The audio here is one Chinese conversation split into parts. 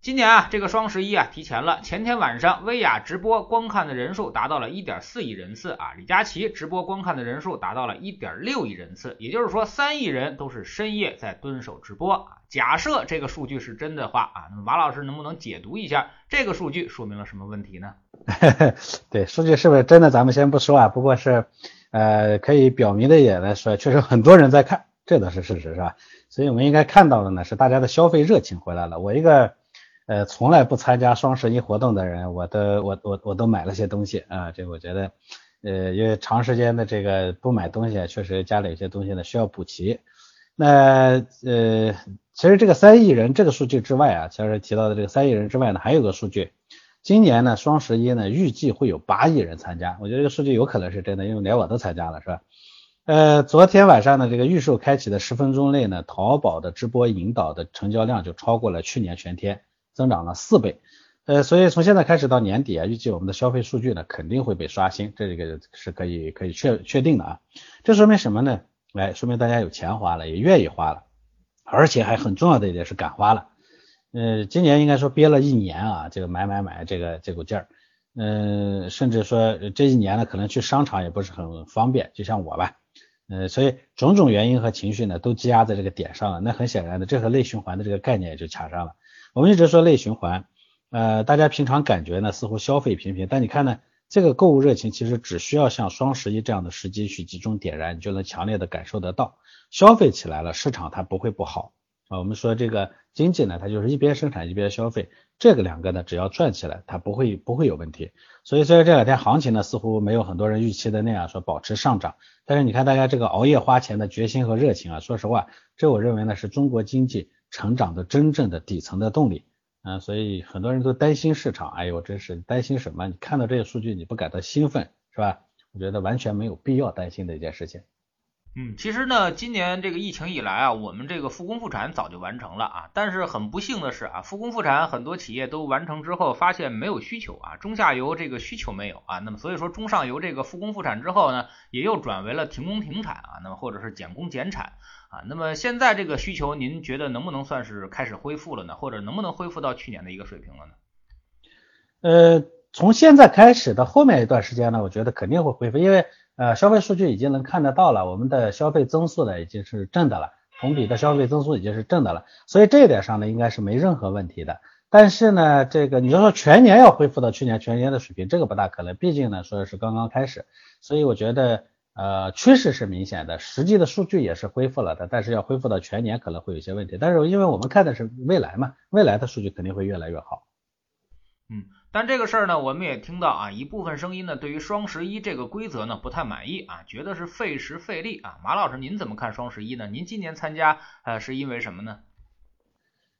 今年啊，这个双十一啊提前了。前天晚上，薇娅直播观看的人数达到了1.4亿人次啊，李佳琦直播观看的人数达到了1.6亿人次，也就是说，三亿人都是深夜在蹲守直播啊。假设这个数据是真的话啊，那么马老师能不能解读一下这个数据说明了什么问题呢？对，数据是不是真的，咱们先不说啊。不过是，呃，可以表明的也来说，确实很多人在看，这倒是事实，是吧？所以我们应该看到的呢，是大家的消费热情回来了。我一个。呃，从来不参加双十一活动的人，我都我我我都买了些东西啊，这我觉得，呃，因为长时间的这个不买东西，确实家里有些东西呢需要补齐。那呃，其实这个三亿人这个数据之外啊，其实提到的这个三亿人之外呢，还有个数据，今年呢双十一呢预计会有八亿人参加，我觉得这个数据有可能是真的，因为连我都参加了，是吧？呃，昨天晚上呢这个预售开启的十分钟内呢，淘宝的直播引导的成交量就超过了去年全天。增长了四倍，呃，所以从现在开始到年底啊，预计我们的消费数据呢肯定会被刷新，这个是可以可以确确定的啊。这说明什么呢？哎，说明大家有钱花了，也愿意花了，而且还很重要的一点是敢花了。呃，今年应该说憋了一年啊，这个买买买这个这股劲儿，嗯，甚至说这一年呢可能去商场也不是很方便，就像我吧，呃，所以种种原因和情绪呢都积压在这个点上了。那很显然的，这和内循环的这个概念也就卡上了。我们一直说内循环，呃，大家平常感觉呢似乎消费平平，但你看呢，这个购物热情其实只需要像双十一这样的时机去集中点燃，你就能强烈的感受得到，消费起来了，市场它不会不好啊。我们说这个经济呢，它就是一边生产一边消费，这个两个呢只要转起来，它不会不会有问题。所以虽然这两天行情呢似乎没有很多人预期的那样说保持上涨，但是你看大家这个熬夜花钱的决心和热情啊，说实话，这我认为呢是中国经济。成长的真正的底层的动力，啊，所以很多人都担心市场，哎呦，真是担心什么？你看到这些数据，你不感到兴奋是吧？我觉得完全没有必要担心的一件事情。嗯，其实呢，今年这个疫情以来啊，我们这个复工复产早就完成了啊，但是很不幸的是啊，复工复产很多企业都完成之后发现没有需求啊，中下游这个需求没有啊，那么所以说中上游这个复工复产之后呢，也又转为了停工停产啊，那么或者是减工减产。啊，那么现在这个需求，您觉得能不能算是开始恢复了呢？或者能不能恢复到去年的一个水平了呢？呃，从现在开始到后面一段时间呢，我觉得肯定会恢复，因为呃消费数据已经能看得到了，我们的消费增速呢已经是正的了，同比的消费增速已经是正的了，所以这一点上呢应该是没任何问题的。但是呢，这个你要说全年要恢复到去年全年的水平，这个不大可能，毕竟呢说是刚刚开始，所以我觉得。呃，趋势是明显的，实际的数据也是恢复了的，但是要恢复到全年可能会有些问题。但是因为我们看的是未来嘛，未来的数据肯定会越来越好。嗯，但这个事儿呢，我们也听到啊，一部分声音呢，对于双十一这个规则呢不太满意啊，觉得是费时费力啊。马老师，您怎么看双十一呢？您今年参加呃是因为什么呢？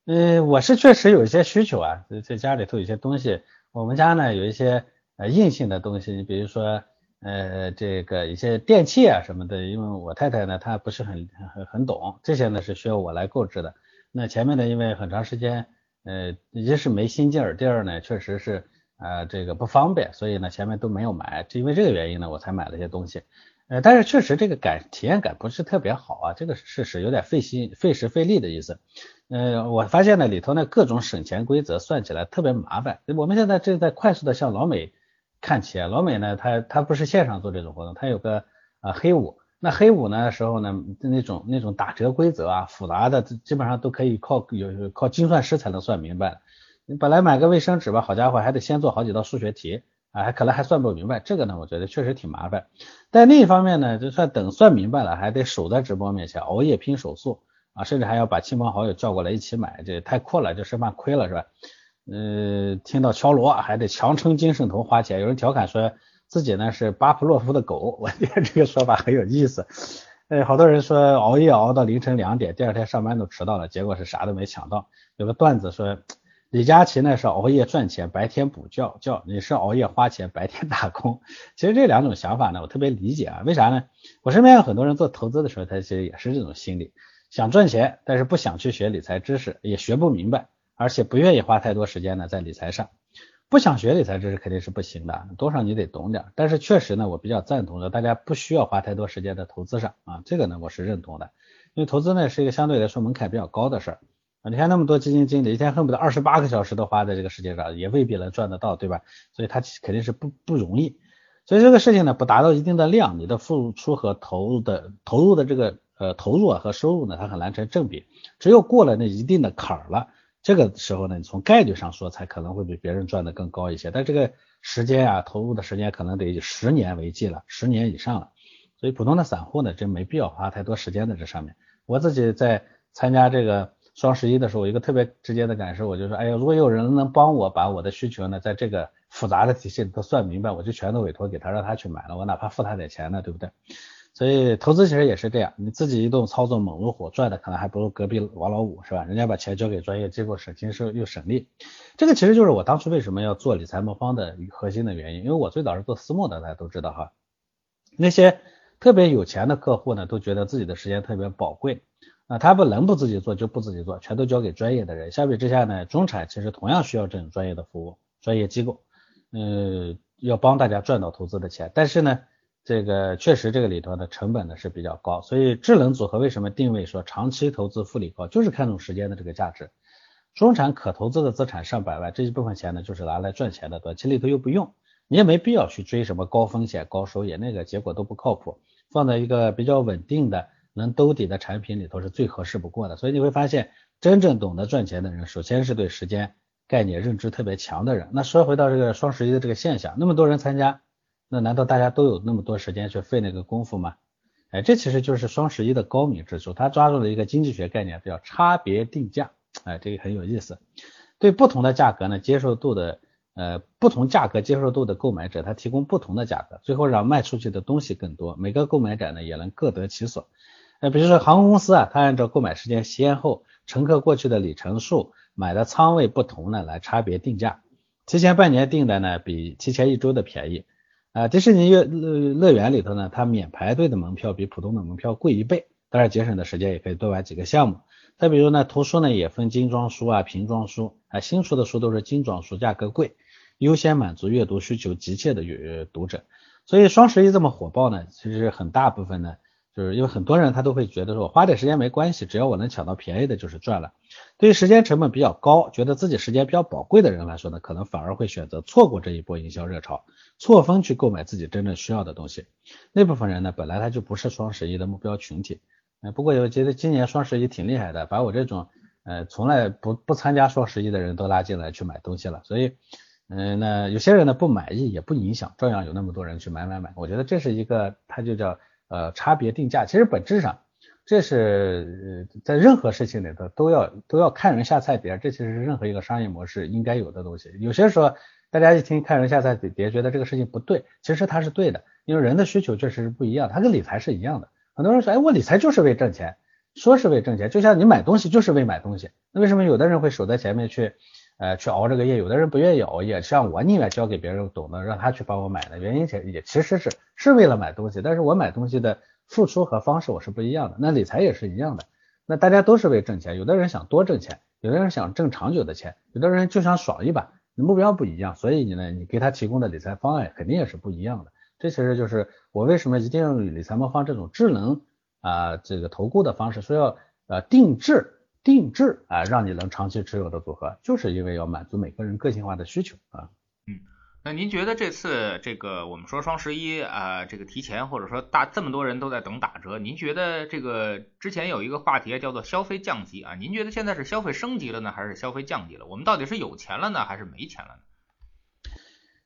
嗯，我是确实有一些需求啊，在家里头有些东西，我们家呢有一些呃硬性的东西，你比如说。呃，这个一些电器啊什么的，因为我太太呢，她不是很很很懂这些呢，是需要我来购置的。那前面呢，因为很长时间，呃，一是没心劲儿，第二呢，确实是啊这个不方便，所以呢前面都没有买。就因为这个原因呢，我才买了些东西。呃，但是确实这个感体验感不是特别好啊，这个事实有点费心费时费力的意思。呃，我发现呢里头呢各种省钱规则算起来特别麻烦。我们现在正在快速的向老美。看齐，老美呢，他他不是线上做这种活动，他有个啊黑五，那黑五呢时候呢，那种那种打折规则啊，复杂的基本上都可以靠有靠精算师才能算明白。你本来买个卫生纸吧，好家伙，还得先做好几道数学题啊，还可能还算不明白。这个呢，我觉得确实挺麻烦。但另一方面呢，就算等算明白了，还得守在直播面前熬夜拼手速啊，甚至还要把亲朋好友叫过来一起买，这也太阔了，就生怕亏了是吧？呃，听到敲锣还得强撑精神头花钱。有人调侃说自己呢是巴甫洛夫的狗，我觉得这个说法很有意思。呃，好多人说熬夜熬到凌晨两点，第二天上班都迟到了，结果是啥都没抢到。有个段子说，李佳琦呢是熬夜赚钱，白天补觉觉，你是熬夜花钱，白天打工。其实这两种想法呢，我特别理解啊。为啥呢？我身边有很多人做投资的时候，他其实也是这种心理，想赚钱，但是不想去学理财知识，也学不明白。而且不愿意花太多时间呢在理财上。不想学理财，这是肯定是不行的，多少你得懂点。但是确实呢，我比较赞同的，大家不需要花太多时间在投资上啊，这个呢我是认同的。因为投资呢是一个相对来说门槛比较高的事儿，你看那么多基金经理一天恨不得二十八个小时都花在这个世界上，也未必能赚得到，对吧？所以他肯定是不不容易。所以这个事情呢，不达到一定的量，你的付出和投入的投入的这个呃投入啊和收入呢，它很难成正比。只有过了那一定的坎儿了。这个时候呢，你从概率上说，才可能会比别人赚的更高一些。但这个时间啊，投入的时间可能得以十年为计了，十年以上了。所以普通的散户呢，真没必要花太多时间在这上面。我自己在参加这个双十一的时候，一个特别直接的感受，我就说，哎呀，如果有人能帮我把我的需求呢，在这个复杂的体系里头算明白，我就全都委托给他，让他去买了，我哪怕付他点钱呢，对不对？所以投资其实也是这样，你自己一顿操作猛如虎，赚的可能还不如隔壁王老五，是吧？人家把钱交给专业机构，省心是又省力。这个其实就是我当初为什么要做理财魔方的核心的原因，因为我最早是做私募的，大家都知道哈。那些特别有钱的客户呢，都觉得自己的时间特别宝贵，啊，他不能不自己做就不自己做，全都交给专业的人。相比之下呢，中产其实同样需要这种专业的服务，专业机构，嗯，要帮大家赚到投资的钱，但是呢。这个确实，这个里头的成本呢是比较高，所以智能组合为什么定位说长期投资复利高，就是看重时间的这个价值。中产可投资的资产上百万，这一部分钱呢就是拿来赚钱的，短期里头又不用，你也没必要去追什么高风险高收益，那个结果都不靠谱。放在一个比较稳定的能兜底的产品里头是最合适不过的。所以你会发现，真正懂得赚钱的人，首先是对时间概念认知特别强的人。那说回到这个双十一的这个现象，那么多人参加。那难道大家都有那么多时间去费那个功夫吗？哎，这其实就是双十一的高明之处，他抓住了一个经济学概念，叫差别定价。哎，这个很有意思。对不同的价格呢，接受度的呃不同价格接受度的购买者，他提供不同的价格，最后让卖出去的东西更多，每个购买者呢也能各得其所。呃，比如说航空公司啊，它按照购买时间先后、乘客过去的里程数、买的舱位不同呢来差别定价。提前半年订的呢，比提前一周的便宜。啊，迪士尼乐乐园里头呢，它免排队的门票比普通的门票贵一倍，当然节省的时间也可以多玩几个项目。再比如呢，图书呢也分精装书啊、瓶装书啊，新出的书都是精装书，价格贵，优先满足阅读需求急切的阅读者。所以双十一这么火爆呢，其实很大部分呢。就是因为很多人他都会觉得说，我花点时间没关系，只要我能抢到便宜的，就是赚了。对于时间成本比较高，觉得自己时间比较宝贵的人来说呢，可能反而会选择错过这一波营销热潮，错峰去购买自己真正需要的东西。那部分人呢，本来他就不是双十一的目标群体。呃，不过我觉得今年双十一挺厉害的，把我这种呃从来不不参加双十一的人都拉进来去买东西了。所以，嗯，那有些人呢不满意也不影响，照样有那么多人去买买买。我觉得这是一个，它就叫。呃，差别定价其实本质上，这是在任何事情里头都要都要看人下菜碟，这其实是任何一个商业模式应该有的东西。有些时候大家一听看人下菜碟，觉得这个事情不对，其实它是对的，因为人的需求确实是不一样，它跟理财是一样的。很多人说，哎，我理财就是为挣钱，说是为挣钱，就像你买东西就是为买东西，那为什么有的人会守在前面去？呃，去熬这个夜，有的人不愿意熬夜，像我宁愿交给别人懂的，让他去帮我买的原因，也也其实是是为了买东西，但是我买东西的付出和方式我是不一样的，那理财也是一样的，那大家都是为挣钱，有的人想多挣钱，有的人想挣长久的钱，有的人就想爽一把，目标不一样，所以你呢，你给他提供的理财方案肯定也是不一样的，这其实就是我为什么一定要用理财魔方这种智能啊这个投顾的方式，说要呃定制。定制啊，让你能长期持有的组合，就是因为要满足每个人个性化的需求啊。嗯，那您觉得这次这个我们说双十一啊，这个提前或者说大这么多人都在等打折，您觉得这个之前有一个话题叫做消费降级啊，您觉得现在是消费升级了呢，还是消费降级了？我们到底是有钱了呢，还是没钱了呢？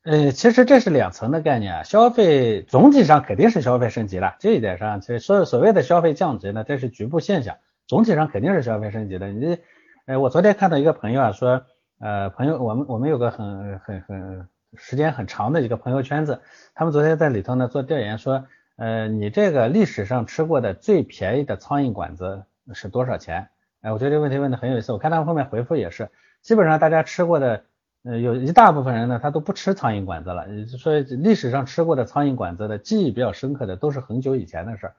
呃，其实这是两层的概念啊，消费总体上肯定是消费升级了，这一点上，其实所所谓的消费降级呢，这是局部现象。总体上肯定是消费升级的。你，呃，我昨天看到一个朋友啊说，呃，朋友，我们我们有个很很很时间很长的一个朋友圈子，他们昨天在里头呢做调研说，呃，你这个历史上吃过的最便宜的苍蝇馆子是多少钱？哎，我觉得这个问题问的很有意思。我看他们后面回复也是，基本上大家吃过的，呃，有一大部分人呢他都不吃苍蝇馆子了，所以历史上吃过的苍蝇馆子的记忆比较深刻的都是很久以前的事儿。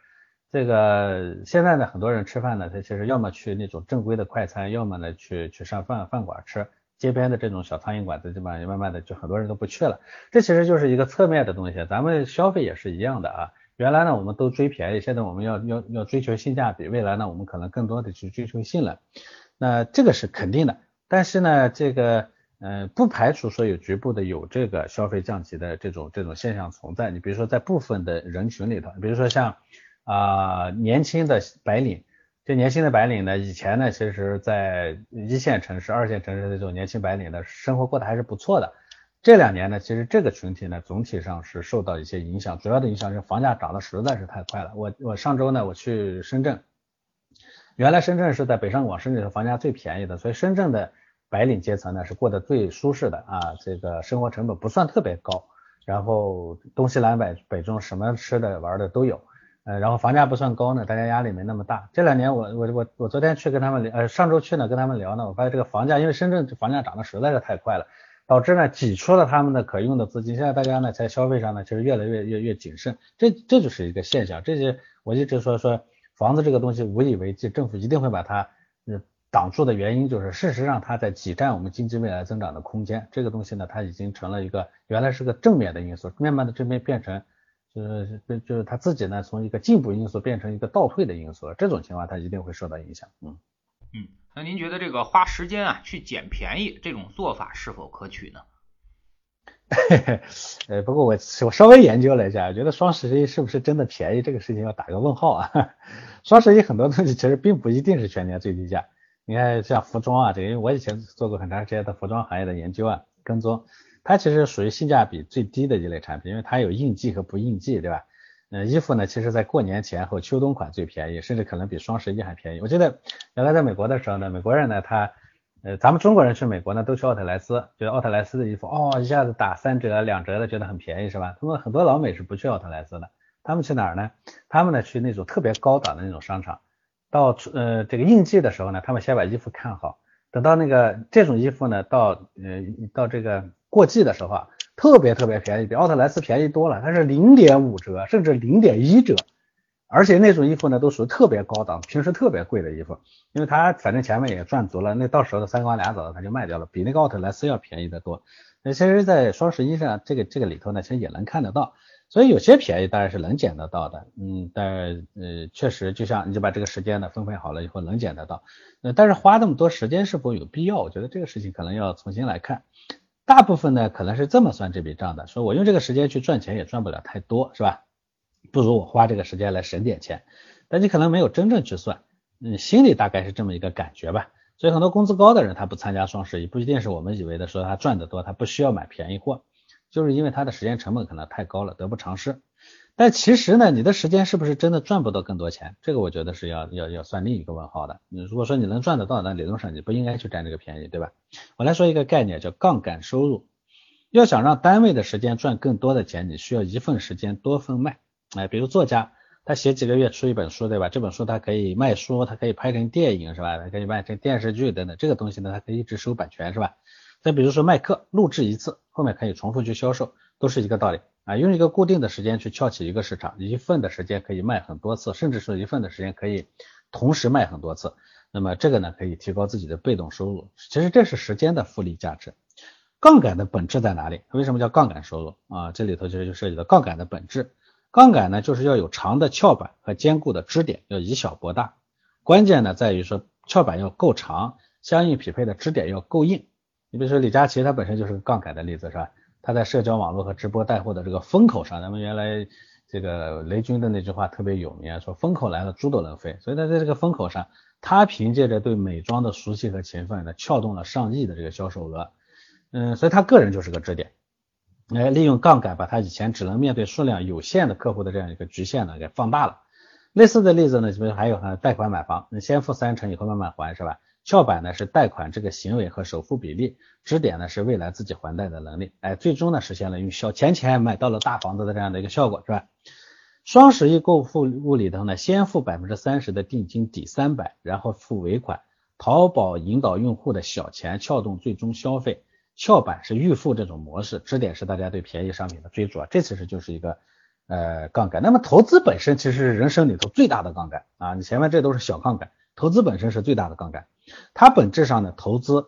这个现在呢，很多人吃饭呢，他其实要么去那种正规的快餐，要么呢去去上饭饭馆吃，街边的这种小苍蝇馆子，基本上慢慢的就很多人都不去了。这其实就是一个侧面的东西，咱们消费也是一样的啊。原来呢，我们都追便宜，现在我们要要要追求性价比，未来呢，我们可能更多的去追求性能。那这个是肯定的，但是呢，这个。嗯，不排除说有局部的有这个消费降级的这种这种现象存在。你比如说在部分的人群里头，比如说像啊年轻的白领，这年轻的白领呢，以前呢，其实在一线城市、二线城市的这种年轻白领的生活过得还是不错的。这两年呢，其实这个群体呢，总体上是受到一些影响，主要的影响是房价涨得实在是太快了。我我上周呢，我去深圳，原来深圳是在北上广深里头房价最便宜的，所以深圳的。白领阶层呢是过得最舒适的啊，这个生活成本不算特别高，然后东西南北北中什么吃的玩的都有，呃，然后房价不算高呢，大家压力没那么大。这两年我我我我昨天去跟他们聊，呃，上周去呢跟他们聊呢，我发现这个房价，因为深圳房价涨得实在是太快了，导致呢挤出了他们的可用的资金，现在大家呢在消费上呢其实越来越越越谨慎，这这就是一个现象。这些我一直说说房子这个东西无以为继，政府一定会把它呃。挡住的原因就是，事实上它在挤占我们经济未来增长的空间。这个东西呢，它已经成了一个原来是个正面的因素，慢慢的这边变成就是就是他自己呢，从一个进步因素变成一个倒退的因素了。这种情况他一定会受到影响。嗯嗯，那您觉得这个花时间啊去捡便宜这种做法是否可取呢？嘿嘿，呃，不过我我稍微研究了一下，觉得双十一是不是真的便宜这个事情要打个问号啊。双十一很多东西其实并不一定是全年最低价。你看像服装啊，这个因为我以前做过很长时间的服装行业的研究啊，跟踪，它其实属于性价比最低的一类产品，因为它有应季和不应季，对吧？嗯，衣服呢，其实在过年前后秋冬款最便宜，甚至可能比双十一还便宜。我记得原来在美国的时候呢，美国人呢，他呃，咱们中国人去美国呢，都去奥特莱斯，觉得奥特莱斯的衣服哦，一下子打三折、两折的，觉得很便宜，是吧？他们很多老美是不去奥特莱斯的，他们去哪儿呢？他们呢去那种特别高档的那种商场。到呃这个应季的时候呢，他们先把衣服看好，等到那个这种衣服呢，到呃到这个过季的时候啊，特别特别便宜，比奥特莱斯便宜多了，它是零点五折，甚至零点一折，而且那种衣服呢都属于特别高档，平时特别贵的衣服，因为它反正前面也赚足了，那到时候的三瓜俩枣的他就卖掉了，比那个奥特莱斯要便宜的多。那其实，在双十一上这个这个里头呢，其实也能看得到。所以有些便宜当然是能捡得到的，嗯，但呃确实就像你就把这个时间呢分配好了以后能捡得到，呃但是花那么多时间是否有必要？我觉得这个事情可能要重新来看。大部分呢可能是这么算这笔账的，说我用这个时间去赚钱也赚不了太多，是吧？不如我花这个时间来省点钱。但你可能没有真正去算，嗯，心里大概是这么一个感觉吧。所以很多工资高的人他不参加双十一，不一定是我们以为的说他赚得多，他不需要买便宜货。就是因为他的时间成本可能太高了，得不偿失。但其实呢，你的时间是不是真的赚不到更多钱？这个我觉得是要要要算另一个问号的。你如果说你能赚得到，那理论上你不应该去占这个便宜，对吧？我来说一个概念，叫杠杆收入。要想让单位的时间赚更多的钱，你需要一份时间多份卖。哎，比如作家，他写几个月出一本书，对吧？这本书他可以卖书，他可以拍成电影，是吧？他可以卖成电视剧等等，这个东西呢，他可以一直收版权，是吧？再比如说卖课，录制一次，后面可以重复去销售，都是一个道理啊。用一个固定的时间去撬起一个市场，一份的时间可以卖很多次，甚至说一份的时间可以同时卖很多次。那么这个呢，可以提高自己的被动收入。其实这是时间的复利价值。杠杆的本质在哪里？为什么叫杠杆收入啊？这里头其实就涉及到杠杆的本质。杠杆呢，就是要有长的翘板和坚固的支点，要以小博大。关键呢，在于说翘板要够长，相应匹配的支点要够硬。你比如说李佳琦，他本身就是个杠杆的例子，是吧？他在社交网络和直播带货的这个风口上，咱们原来这个雷军的那句话特别有名，说风口来了猪都能飞。所以他在这个风口上，他凭借着对美妆的熟悉和勤奋，呢，撬动了上亿的这个销售额。嗯，所以他个人就是个支点，来利用杠杆把他以前只能面对数量有限的客户的这样一个局限呢给放大了。类似的例子呢，比如还有哈，贷款买房，你先付三成，以后慢慢还，是吧？翘板呢是贷款这个行为和首付比例，支点呢是未来自己还贷的能力，哎，最终呢实现了用小钱钱买到了大房子的这样的一个效果，是吧？双十一购付物里头呢，先付百分之三十的定金抵三百，然后付尾款，淘宝引导用户的小钱撬动最终消费，翘板是预付这种模式，支点是大家对便宜商品的追逐，这其实就是一个呃杠杆。那么投资本身其实是人生里头最大的杠杆啊，你前面这都是小杠杆，投资本身是最大的杠杆。它本质上呢，投资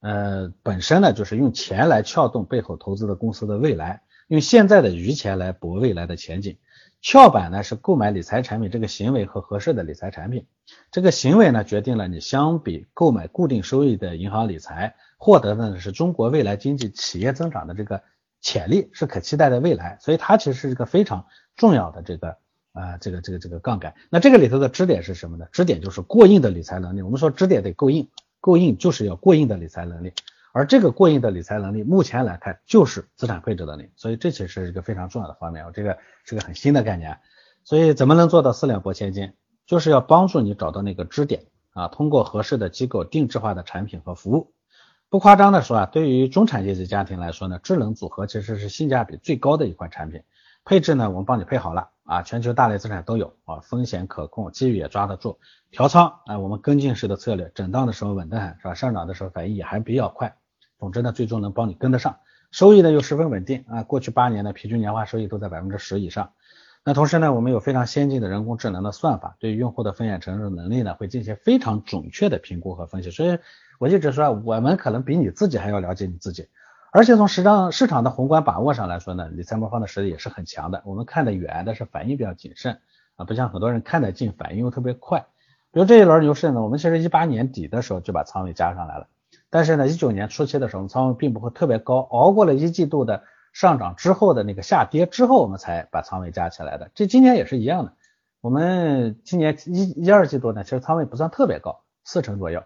呃本身呢就是用钱来撬动背后投资的公司的未来，用现在的余钱来搏未来的前景。翘板呢是购买理财产品这个行为和合适的理财产品，这个行为呢决定了你相比购买固定收益的银行理财获得的呢是中国未来经济企业增长的这个潜力是可期待的未来，所以它其实是一个非常重要的这个啊这个这个这个杠杆。那这个里头的支点是什么呢？支点就是过硬的理财能力。我们说支点得够硬，够硬就是要过硬的理财能力。而这个过硬的理财能力，目前来看就是资产配置能力，所以这其实是一个非常重要的方面。我这个是个很新的概念，所以怎么能做到四两拨千斤，就是要帮助你找到那个支点啊，通过合适的机构定制化的产品和服务。不夸张的说啊，对于中产阶级家庭来说呢，智能组合其实是性价比最高的一款产品。配置呢，我们帮你配好了啊，全球大类资产都有啊，风险可控，机遇也抓得住。调仓啊，我们跟进式的策略，震荡的时候稳得很，是吧？上涨的时候反应也还比较快。总之呢，最终能帮你跟得上，收益呢又十分稳定啊，过去八年呢平均年化收益都在百分之十以上。那同时呢，我们有非常先进的人工智能的算法，对用户的风险承受能力呢，会进行非常准确的评估和分析。所以我一直说，我们可能比你自己还要了解你自己。而且从市场市场的宏观把握上来说呢，理财魔方的实力也是很强的。我们看得远，但是反应比较谨慎啊，不像很多人看得近，反应又特别快。比如这一轮牛市呢，我们其实一八年底的时候就把仓位加上来了。但是呢，一九年初期的时候，仓位并不会特别高，熬过了一季度的上涨之后的那个下跌之后，我们才把仓位加起来的。这今年也是一样的，我们今年一一二季度呢，其实仓位不算特别高，四成左右，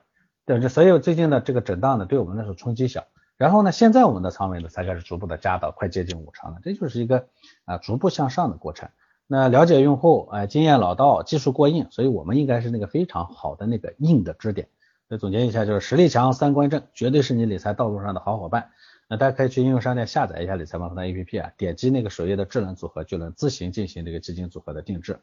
对，这所以最近的这个震荡呢，对我们来说冲击小。然后呢，现在我们的仓位呢，才开始逐步的加到快接近五成了，这就是一个啊逐步向上的过程。那了解用户，哎，经验老道，技术过硬，所以我们应该是那个非常好的那个硬的支点。那总结一下，就是实力强、三观正，绝对是你理财道路上的好伙伴。那大家可以去应用商店下载一下理财万方的 APP 啊，点击那个首页的智能组合，就能自行进行这个基金组合的定制。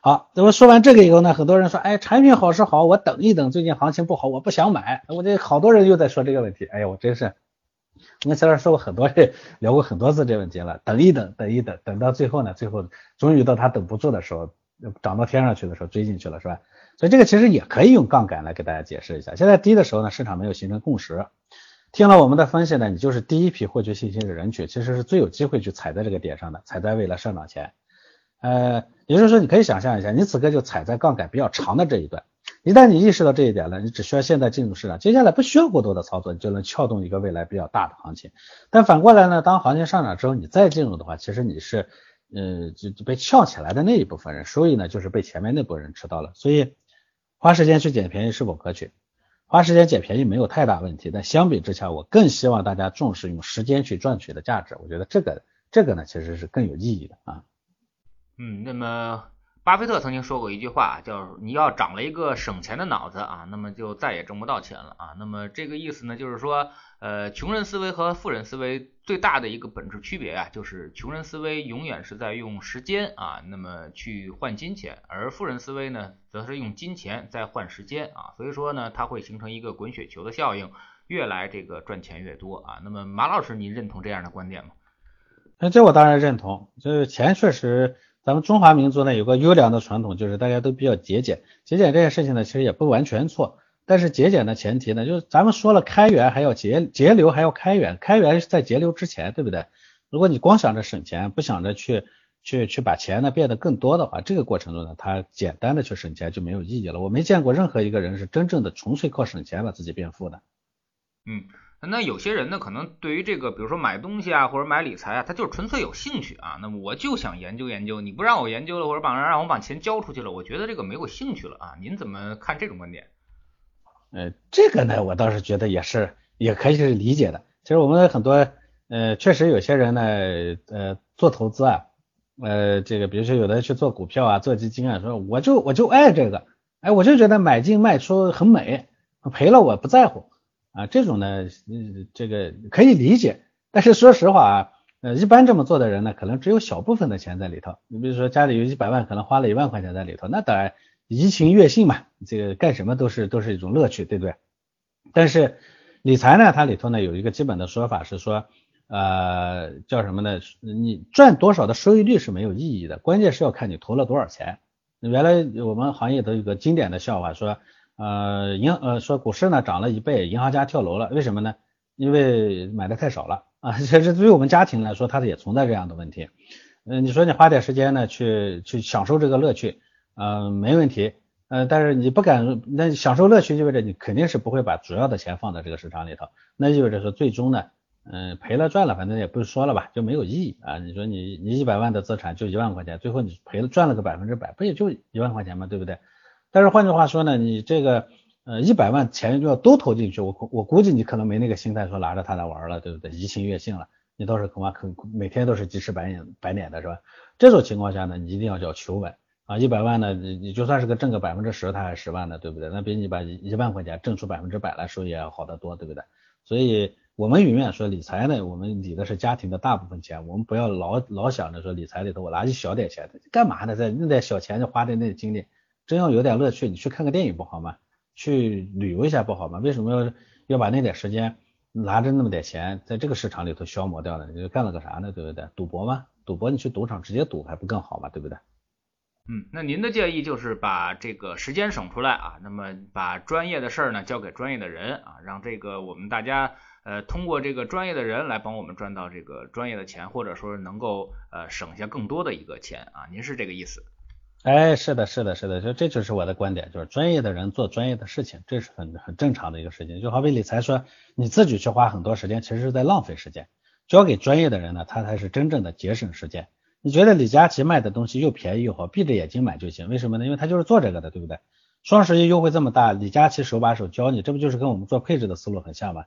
好，那么说完这个以后呢，很多人说，哎，产品好是好，我等一等，最近行情不好，我不想买。我这好多人又在说这个问题，哎呀，我真是，我前面说过很多次，聊过很多次这问题了，等一等，等一等，等到最后呢，最后终于到他等不住的时候，涨到天上去的时候追进去了，是吧？所以这个其实也可以用杠杆来给大家解释一下。现在低的时候呢，市场没有形成共识。听了我们的分析呢，你就是第一批获取信息的人群，其实是最有机会去踩在这个点上的，踩在未来上涨前。呃，也就是说，你可以想象一下，你此刻就踩在杠杆比较长的这一段。一旦你意识到这一点了，你只需要现在进入市场，接下来不需要过多的操作，你就能撬动一个未来比较大的行情。但反过来呢，当行情上涨之后，你再进入的话，其实你是呃就就被撬起来的那一部分人，收益呢就是被前面那波人吃到了，所以。花时间去捡便宜是否可取？花时间捡便宜没有太大问题，但相比之下，我更希望大家重视用时间去赚取的价值。我觉得这个这个呢，其实是更有意义的啊。嗯，那么巴菲特曾经说过一句话，叫“你要长了一个省钱的脑子啊，那么就再也挣不到钱了啊。”那么这个意思呢，就是说。呃，穷人思维和富人思维最大的一个本质区别啊，就是穷人思维永远是在用时间啊，那么去换金钱，而富人思维呢，则是用金钱在换时间啊，所以说呢，它会形成一个滚雪球的效应，越来这个赚钱越多啊。那么马老师，你认同这样的观点吗？那这我当然认同，就是钱确实，咱们中华民族呢有个优良的传统，就是大家都比较节俭，节俭这件事情呢，其实也不完全错。但是节俭的前提呢，就是咱们说了开源还要节节流还要开源，开源是在节流之前，对不对？如果你光想着省钱，不想着去去去把钱呢变得更多的话，这个过程中呢，它简单的去省钱就没有意义了。我没见过任何一个人是真正的纯粹靠省钱把自己变富的。嗯，那有些人呢，可能对于这个，比如说买东西啊或者买理财啊，他就是纯粹有兴趣啊。那么我就想研究研究，你不让我研究了，或者把让我把钱交出去了，我觉得这个没有兴趣了啊。您怎么看这种观点？呃，这个呢，我倒是觉得也是，也可以是理解的。其实我们很多，呃，确实有些人呢，呃，做投资啊，呃，这个比如说有的去做股票啊，做基金啊，说我就我就爱这个，哎，我就觉得买进卖出很美，赔了我不在乎啊，这种呢，这个可以理解。但是说实话啊，呃，一般这么做的人呢，可能只有小部分的钱在里头。你比如说家里有一百万，可能花了一万块钱在里头，那当然。怡情悦性嘛，这个干什么都是都是一种乐趣，对不对？但是理财呢，它里头呢有一个基本的说法是说，呃，叫什么呢？你赚多少的收益率是没有意义的，关键是要看你投了多少钱。原来我们行业都有个经典的笑话，说，呃，银呃说股市呢涨了一倍，银行家跳楼了，为什么呢？因为买的太少了啊。其实对于我们家庭来说，它也存在这样的问题。嗯，你说你花点时间呢去去享受这个乐趣，嗯，没问题。嗯，但是你不敢，那享受乐趣意味着你肯定是不会把主要的钱放在这个市场里头，那意味着说最终呢。嗯，赔了赚了，反正也不说了吧，就没有意义啊。你说你你一百万的资产就一万块钱，最后你赔了赚了个百分之百，不也就一万块钱吗？对不对？但是换句话说呢，你这个呃一百万钱就要都投进去，我我估计你可能没那个心态说拿着它来玩了，对不对？移情悦性了，你倒是恐怕肯每天都是鸡翅白脸白脸的是吧？这种情况下呢，你一定要叫求稳啊，一百万呢，你你就算是个挣个百分之十，它还十万呢，对不对？那比你把一万块钱挣出百分之百来收益要好得多，对不对？所以。我们永远说理财呢，我们理的是家庭的大部分钱，我们不要老老想着说理财里头我拿一小点钱，干嘛呢？在那点小钱就花的那精力，真要有点乐趣，你去看个电影不好吗？去旅游一下不好吗？为什么要要把那点时间拿着那么点钱在这个市场里头消磨掉呢？你干了个啥呢？对不对？赌博吗？赌博你去赌场直接赌还不更好吗？对不对？嗯，那您的建议就是把这个时间省出来啊，那么把专业的事儿呢交给专业的人啊，让这个我们大家。呃，通过这个专业的人来帮我们赚到这个专业的钱，或者说能够呃省下更多的一个钱啊，您是这个意思？哎，是的，是的，是的，就这就是我的观点，就是专业的人做专业的事情，这是很很正常的一个事情。就好比理财说，你自己去花很多时间，其实是在浪费时间。交给专业的人呢，他才是真正的节省时间。你觉得李佳琦卖的东西又便宜又好，闭着眼睛买就行，为什么呢？因为他就是做这个的，对不对？双十一优惠这么大，李佳琦手把手教你，这不就是跟我们做配置的思路很像吗？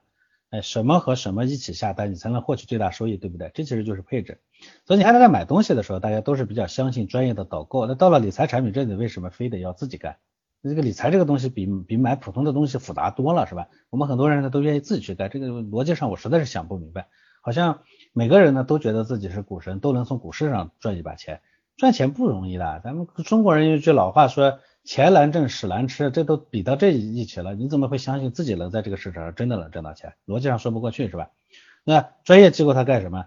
哎，什么和什么一起下单，你才能获取最大收益，对不对？这其实就是配置。所以你看，在买东西的时候，大家都是比较相信专业的导购。那到了理财产品这里，为什么非得要自己干？这个理财这个东西比比买普通的东西复杂多了，是吧？我们很多人呢都愿意自己去干，这个逻辑上我实在是想不明白。好像每个人呢都觉得自己是股神，都能从股市上赚一把钱。赚钱不容易的，咱们中国人有句老话说。钱难挣，屎难吃，这都比到这一起了，你怎么会相信自己能在这个市场上真的能挣到钱？逻辑上说不过去是吧？那专业机构它干什么？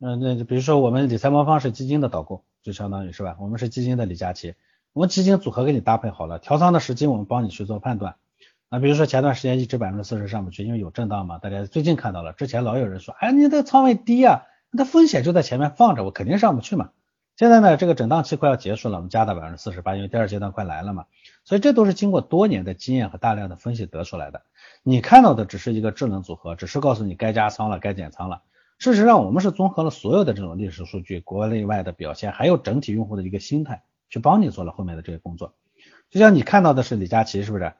嗯，那比如说我们理财魔方是基金的导购，就相当于是吧？我们是基金的李佳琦，我们基金组合给你搭配好了，调仓的时机我们帮你去做判断。啊，比如说前段时间一直百分之四十上不去，因为有震荡嘛，大家最近看到了，之前老有人说，哎，你的仓位低啊，那风险就在前面放着，我肯定上不去嘛。现在呢，这个震荡期快要结束了，我们加到百分之四十八，因为第二阶段快来了嘛，所以这都是经过多年的经验和大量的分析得出来的。你看到的只是一个智能组合，只是告诉你该加仓了，该减仓了。事实上，我们是综合了所有的这种历史数据、国内外的表现，还有整体用户的一个心态，去帮你做了后面的这些工作。就像你看到的是李佳琦，是不是？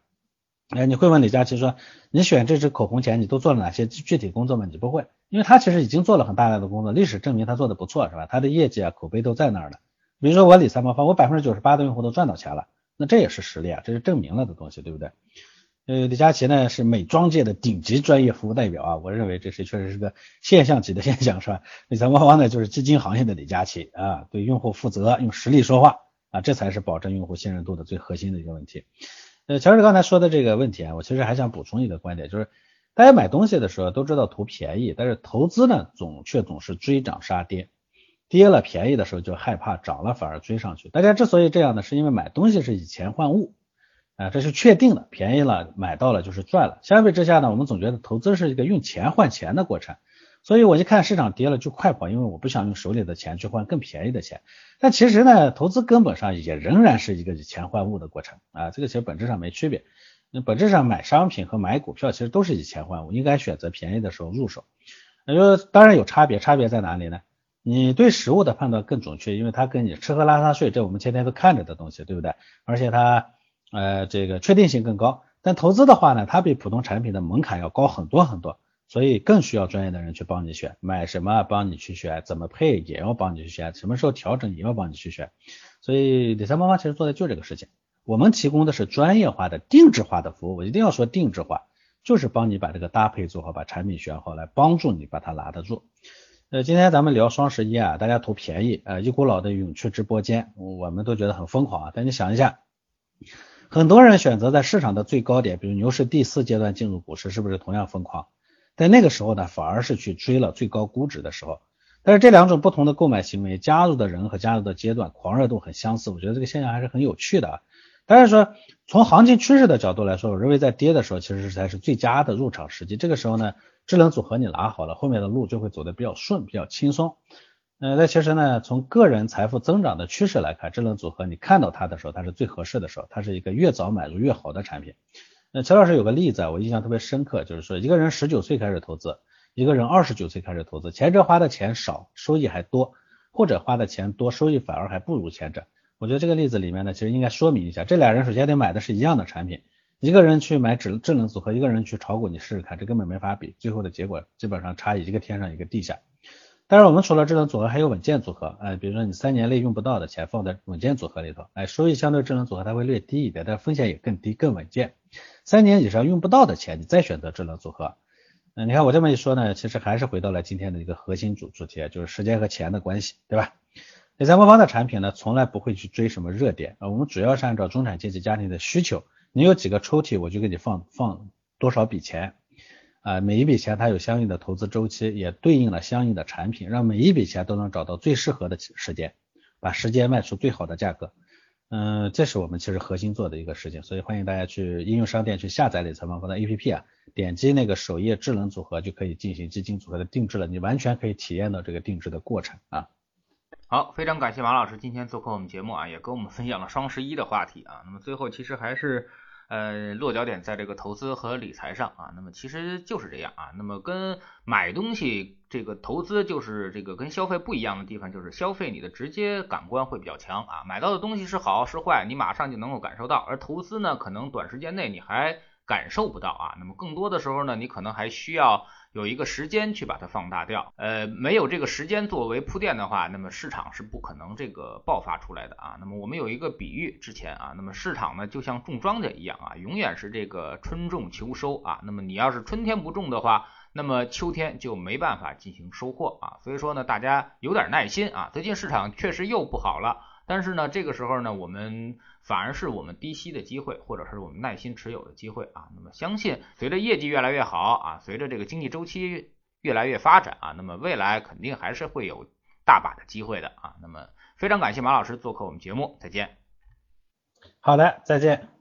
哎，你会问李佳琦说，你选这支口红前，你都做了哪些具体工作吗？你不会，因为他其实已经做了很大量的工作，历史证明他做的不错，是吧？他的业绩啊、口碑都在那儿的。比如说我理财魔方，我百分之九十八的用户都赚到钱了，那这也是实力啊，这是证明了的东西，对不对？呃，李佳琦呢是美妆界的顶级专业服务代表啊，我认为这是确实是个现象级的现象，是吧？理财魔方呢就是基金行业的李佳琦啊，对用户负责，用实力说话啊，这才是保证用户信任度的最核心的一个问题。呃，乔治刚才说的这个问题啊，我其实还想补充一个观点，就是大家买东西的时候都知道图便宜，但是投资呢总却总是追涨杀跌，跌了便宜的时候就害怕，涨了反而追上去。大家之所以这样呢，是因为买东西是以钱换物啊，这是确定的，便宜了买到了就是赚了。相比之下呢，我们总觉得投资是一个用钱换钱的过程。所以我一看市场跌了就快跑，因为我不想用手里的钱去换更便宜的钱。但其实呢，投资根本上也仍然是一个以钱换物的过程啊，这个其实本质上没区别。那本质上买商品和买股票其实都是以钱换物，应该选择便宜的时候入手。那就当然有差别，差别在哪里呢？你对实物的判断更准确，因为它跟你吃喝拉撒睡，这我们天天都看着的东西，对不对？而且它呃这个确定性更高。但投资的话呢，它比普通产品的门槛要高很多很多。所以更需要专业的人去帮你选，买什么帮你去选，怎么配也要帮你去选，什么时候调整也要帮你去选。所以理财魔方其实做的就这个事情，我们提供的是专业化的定制化的服务，我一定要说定制化，就是帮你把这个搭配做好，把产品选好，来帮助你把它拿得住。呃，今天咱们聊双十一啊，大家图便宜啊，一股脑的涌去直播间，我们都觉得很疯狂啊。但你想一下，很多人选择在市场的最高点，比如牛市第四阶段进入股市，是不是同样疯狂？在那个时候呢，反而是去追了最高估值的时候。但是这两种不同的购买行为，加入的人和加入的阶段，狂热度很相似，我觉得这个现象还是很有趣的啊。但是说从行情趋势的角度来说，我认为在跌的时候，其实才是最佳的入场时机。这个时候呢，智能组合你拿好了，后面的路就会走得比较顺，比较轻松。呃，那其实呢，从个人财富增长的趋势来看，智能组合你看到它的时候，它是最合适的时候，它是一个越早买入越好的产品。那齐老师有个例子啊，我印象特别深刻，就是说一个人十九岁开始投资，一个人二十九岁开始投资，前者花的钱少，收益还多，或者花的钱多，收益反而还不如前者。我觉得这个例子里面呢，其实应该说明一下，这俩人首先得买的是一样的产品，一个人去买智智能组合，一个人去炒股，你试试看，这根本没法比，最后的结果基本上差一个天上一个地下。但是我们除了智能组合，还有稳健组合，哎，比如说你三年内用不到的钱放在稳健组合里头，哎，收益相对智能组合它会略低一点，但风险也更低更稳健。三年以上用不到的钱，你再选择智能组合，嗯，你看我这么一说呢，其实还是回到了今天的一个核心主主题，就是时间和钱的关系，对吧？理财魔方的产品呢，从来不会去追什么热点啊，我们主要是按照中产阶级家庭的需求，你有几个抽屉，我就给你放放多少笔钱啊，每一笔钱它有相应的投资周期，也对应了相应的产品，让每一笔钱都能找到最适合的时间，把时间卖出最好的价格，嗯，这是我们其实核心做的一个事情，所以欢迎大家去应用商店去下载理财魔方的 APP 啊，点击那个首页智能组合就可以进行基金组合的定制了，你完全可以体验到这个定制的过程啊。好，非常感谢马老师今天做客我们节目啊，也跟我们分享了双十一的话题啊。那么最后其实还是呃落脚点在这个投资和理财上啊。那么其实就是这样啊。那么跟买东西这个投资就是这个跟消费不一样的地方，就是消费你的直接感官会比较强啊。买到的东西是好是坏，你马上就能够感受到。而投资呢，可能短时间内你还感受不到啊。那么更多的时候呢，你可能还需要。有一个时间去把它放大掉，呃，没有这个时间作为铺垫的话，那么市场是不可能这个爆发出来的啊。那么我们有一个比喻，之前啊，那么市场呢就像种庄稼一样啊，永远是这个春种秋收啊。那么你要是春天不种的话，那么秋天就没办法进行收获啊。所以说呢，大家有点耐心啊。最近市场确实又不好了，但是呢，这个时候呢，我们。反而是我们低吸的机会，或者是我们耐心持有的机会啊。那么相信随着业绩越来越好啊，随着这个经济周期越来越发展啊，那么未来肯定还是会有大把的机会的啊。那么非常感谢马老师做客我们节目，再见。好的，再见。